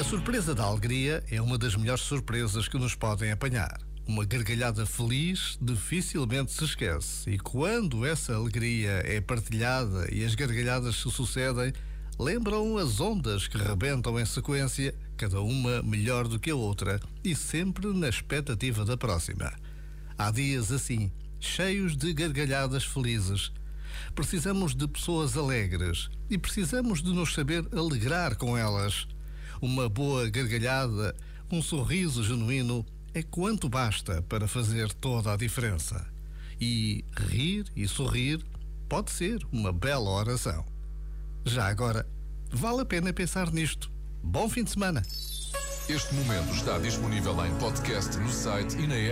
A surpresa da alegria é uma das melhores surpresas que nos podem apanhar. Uma gargalhada feliz dificilmente se esquece, e quando essa alegria é partilhada e as gargalhadas se sucedem, lembram as ondas que rebentam em sequência, cada uma melhor do que a outra e sempre na expectativa da próxima. Há dias assim, cheios de gargalhadas felizes. Precisamos de pessoas alegres e precisamos de nos saber alegrar com elas. Uma boa gargalhada, um sorriso genuíno é quanto basta para fazer toda a diferença. E rir e sorrir pode ser uma bela oração. Já agora, vale a pena pensar nisto. Bom fim de semana! Este momento está disponível em podcast no site e na app.